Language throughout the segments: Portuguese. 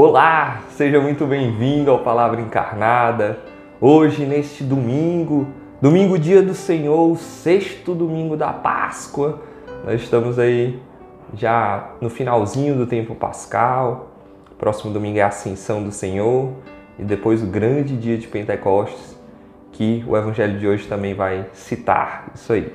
Olá, seja muito bem-vindo ao Palavra Encarnada. Hoje, neste domingo, domingo dia do Senhor, sexto domingo da Páscoa, nós estamos aí já no finalzinho do tempo pascal. Próximo domingo é a Ascensão do Senhor e depois o grande dia de Pentecostes, que o Evangelho de hoje também vai citar isso aí.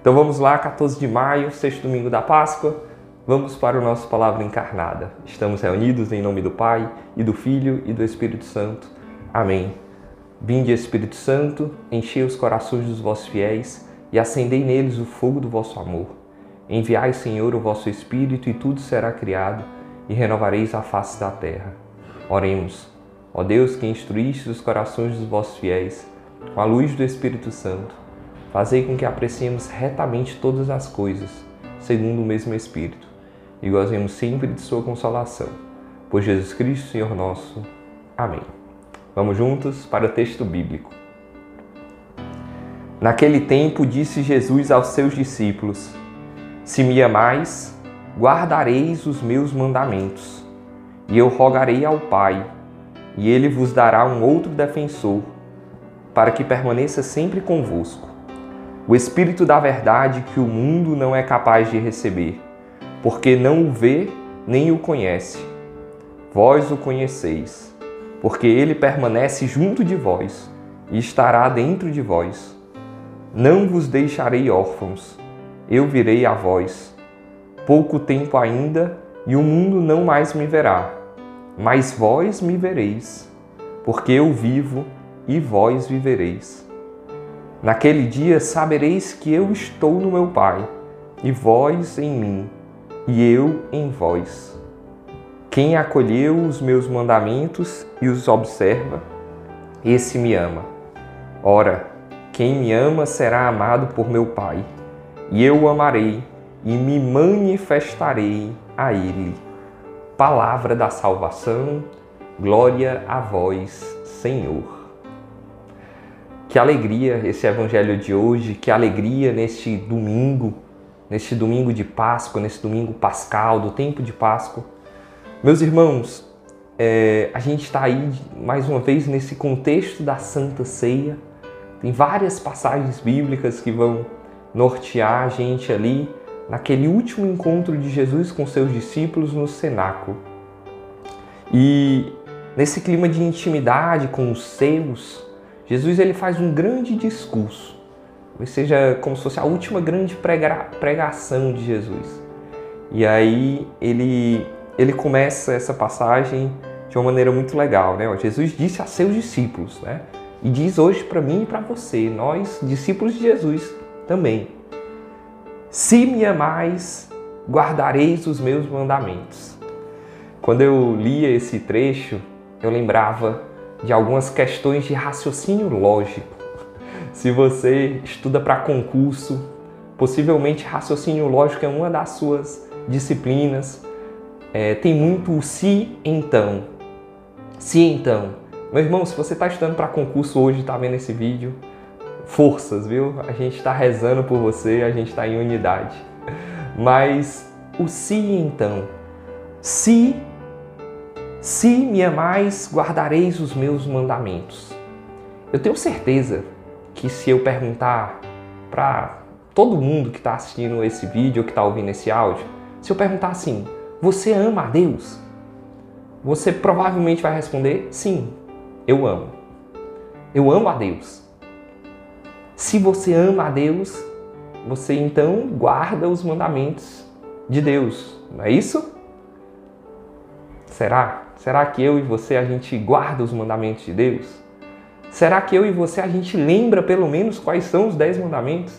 Então vamos lá, 14 de maio, sexto domingo da Páscoa. Vamos para o nosso Palavra Encarnada. Estamos reunidos em nome do Pai, e do Filho, e do Espírito Santo. Amém. Vinde, Espírito Santo, enchei os corações dos vossos fiéis e acendei neles o fogo do vosso amor. Enviai, Senhor, o vosso Espírito, e tudo será criado, e renovareis a face da terra. Oremos. Ó Deus, que instruíste os corações dos vossos fiéis, com a luz do Espírito Santo, fazei com que apreciemos retamente todas as coisas, segundo o mesmo Espírito e gozemos sempre de Sua consolação. Por Jesus Cristo, Senhor nosso. Amém. Vamos juntos para o texto bíblico. Naquele tempo disse Jesus aos seus discípulos: Se me amais, guardareis os meus mandamentos, e eu rogarei ao Pai, e ele vos dará um outro defensor, para que permaneça sempre convosco. O Espírito da Verdade que o mundo não é capaz de receber porque não o vê nem o conhece. Vós o conheceis, porque ele permanece junto de vós e estará dentro de vós. Não vos deixarei órfãos, eu virei a vós. Pouco tempo ainda e o mundo não mais me verá, mas vós me vereis, porque eu vivo e vós vivereis. Naquele dia sabereis que eu estou no meu Pai e vós em mim e eu em vós. Quem acolheu os meus mandamentos e os observa, esse me ama. Ora, quem me ama será amado por meu Pai, e eu o amarei e me manifestarei a ele. Palavra da salvação, glória a vós, Senhor. Que alegria esse evangelho de hoje, que alegria neste domingo neste domingo de Páscoa, nesse domingo pascal, do tempo de Páscoa. Meus irmãos, é, a gente está aí mais uma vez nesse contexto da Santa Ceia. Tem várias passagens bíblicas que vão nortear a gente ali naquele último encontro de Jesus com seus discípulos no cenáculo. E nesse clima de intimidade com os seus, Jesus ele faz um grande discurso Talvez seja como se fosse a última grande pregação de Jesus. E aí ele, ele começa essa passagem de uma maneira muito legal. Né? Jesus disse a seus discípulos, né? e diz hoje para mim e para você, nós, discípulos de Jesus, também. Se me amais, guardareis os meus mandamentos. Quando eu lia esse trecho, eu lembrava de algumas questões de raciocínio lógico se você estuda para concurso, possivelmente raciocínio lógico é uma das suas disciplinas. É, tem muito o se então. Se então. Meu irmão, se você está estudando para concurso hoje, está vendo esse vídeo, forças, viu? A gente está rezando por você, a gente está em unidade. Mas o se então. Se, se me amais, guardareis os meus mandamentos. Eu tenho certeza que se eu perguntar para todo mundo que está assistindo esse vídeo ou que está ouvindo esse áudio, se eu perguntar assim, você ama a Deus? Você provavelmente vai responder, sim, eu amo. Eu amo a Deus. Se você ama a Deus, você então guarda os mandamentos de Deus, não é isso? Será? Será que eu e você a gente guarda os mandamentos de Deus? Será que eu e você a gente lembra pelo menos quais são os dez mandamentos?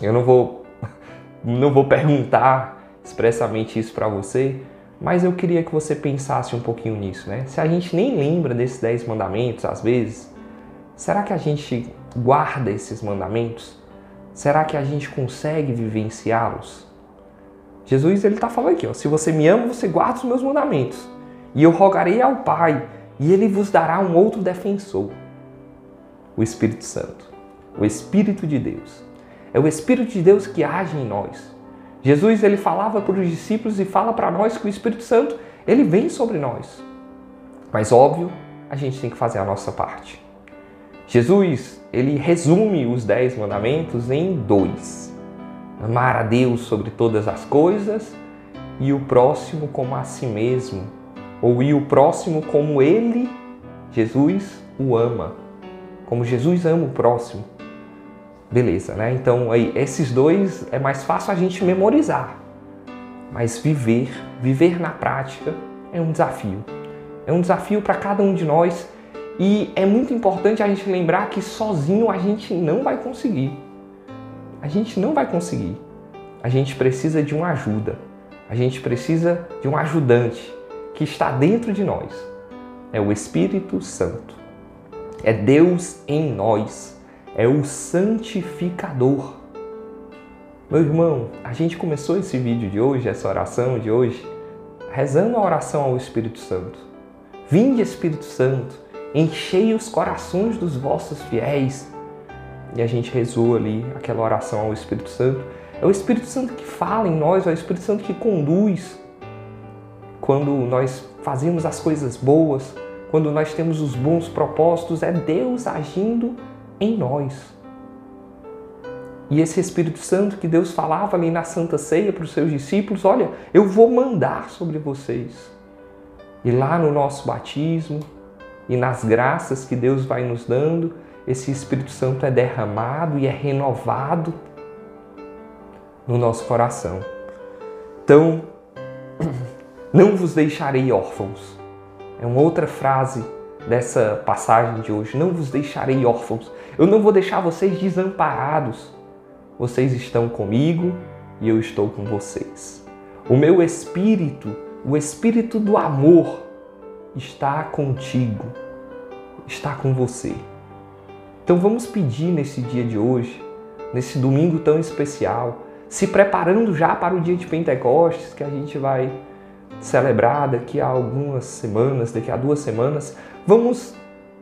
Eu não vou não vou perguntar expressamente isso para você, mas eu queria que você pensasse um pouquinho nisso, né? Se a gente nem lembra desses dez mandamentos às vezes, será que a gente guarda esses mandamentos? Será que a gente consegue vivenciá-los? Jesus ele está falando aqui, ó, se você me ama, você guarda os meus mandamentos. E eu rogarei ao Pai, e ele vos dará um outro defensor, o Espírito Santo, o Espírito de Deus. É o Espírito de Deus que age em nós. Jesus ele falava para os discípulos e fala para nós que o Espírito Santo ele vem sobre nós. Mas óbvio, a gente tem que fazer a nossa parte. Jesus, ele resume os dez mandamentos em dois: amar a Deus sobre todas as coisas e o próximo como a si mesmo, ou o próximo como ele, Jesus, o ama, como Jesus ama o próximo. Beleza, né? Então, aí, esses dois é mais fácil a gente memorizar. Mas viver, viver na prática é um desafio. É um desafio para cada um de nós e é muito importante a gente lembrar que sozinho a gente não vai conseguir. A gente não vai conseguir. A gente precisa de uma ajuda. A gente precisa de um ajudante que está dentro de nós. É o Espírito Santo. É Deus em nós é o santificador. Meu irmão, a gente começou esse vídeo de hoje, essa oração de hoje, rezando a oração ao Espírito Santo. Vinde, Espírito Santo, enchei os corações dos vossos fiéis. E a gente rezou ali aquela oração ao Espírito Santo. É o Espírito Santo que fala em nós, é o Espírito Santo que conduz. Quando nós fazemos as coisas boas, quando nós temos os bons propósitos, é Deus agindo em nós. E esse Espírito Santo que Deus falava ali na Santa Ceia para os seus discípulos: olha, eu vou mandar sobre vocês. E lá no nosso batismo e nas graças que Deus vai nos dando, esse Espírito Santo é derramado e é renovado no nosso coração. Então, não vos deixarei órfãos. É uma outra frase dessa passagem de hoje. Não vos deixarei órfãos. Eu não vou deixar vocês desamparados. Vocês estão comigo e eu estou com vocês. O meu espírito, o espírito do amor, está contigo, está com você. Então vamos pedir nesse dia de hoje, nesse domingo tão especial, se preparando já para o dia de Pentecostes que a gente vai celebrar daqui a algumas semanas, daqui a duas semanas, vamos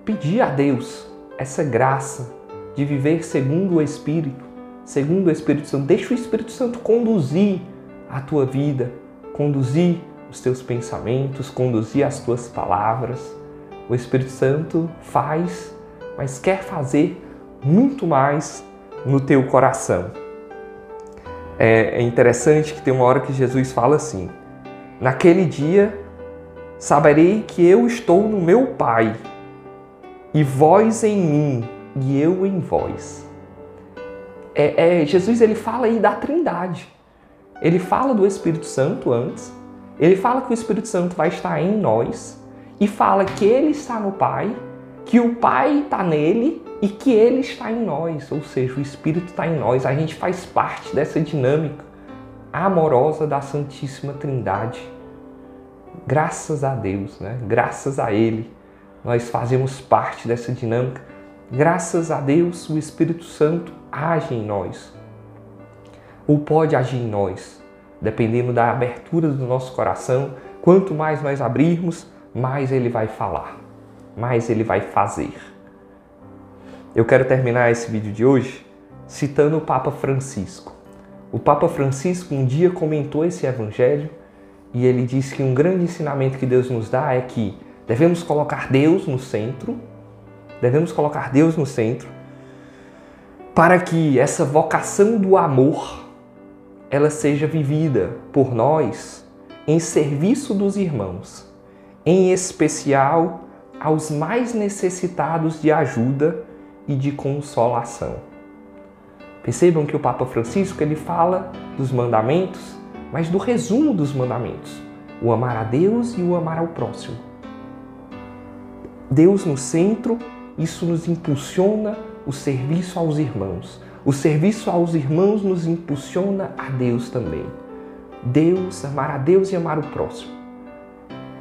pedir a Deus essa graça de viver segundo o Espírito, segundo o Espírito Santo. Deixa o Espírito Santo conduzir a tua vida, conduzir os teus pensamentos, conduzir as tuas palavras. O Espírito Santo faz, mas quer fazer muito mais no teu coração. É, é interessante que tem uma hora que Jesus fala assim: Naquele dia saberei que eu estou no meu Pai, e vós em mim, e eu em vós. É, é, Jesus ele fala aí da Trindade. Ele fala do Espírito Santo antes. Ele fala que o Espírito Santo vai estar em nós e fala que ele está no Pai, que o Pai está nele e que ele está em nós. Ou seja, o Espírito está em nós. A gente faz parte dessa dinâmica amorosa da Santíssima Trindade. Graças a Deus, né? graças a Ele, nós fazemos parte dessa dinâmica. Graças a Deus, o Espírito Santo age em nós, ou pode agir em nós, dependendo da abertura do nosso coração. Quanto mais nós abrirmos, mais Ele vai falar, mais Ele vai fazer. Eu quero terminar esse vídeo de hoje citando o Papa Francisco. O Papa Francisco um dia comentou esse evangelho e ele disse que um grande ensinamento que Deus nos dá é que devemos colocar Deus no centro, devemos colocar Deus no centro, para que essa vocação do amor ela seja vivida por nós em serviço dos irmãos, em especial aos mais necessitados de ajuda e de consolação. Percebam que o Papa Francisco ele fala dos mandamentos, mas do resumo dos mandamentos: o amar a Deus e o amar ao próximo. Deus no centro, isso nos impulsiona o serviço aos irmãos. O serviço aos irmãos nos impulsiona a Deus também. Deus, amar a Deus e amar o próximo.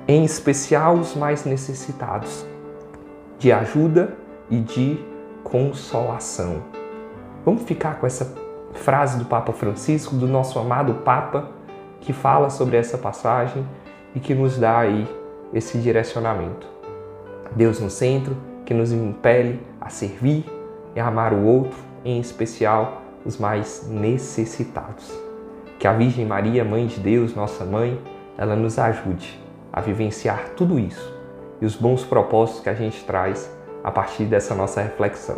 Em especial os mais necessitados de ajuda e de consolação. Vamos ficar com essa frase do Papa Francisco, do nosso amado Papa, que fala sobre essa passagem e que nos dá aí esse direcionamento. Deus no centro, que nos impele a servir e a amar o outro, em especial os mais necessitados. Que a Virgem Maria, Mãe de Deus, nossa mãe, ela nos ajude a vivenciar tudo isso e os bons propósitos que a gente traz a partir dessa nossa reflexão.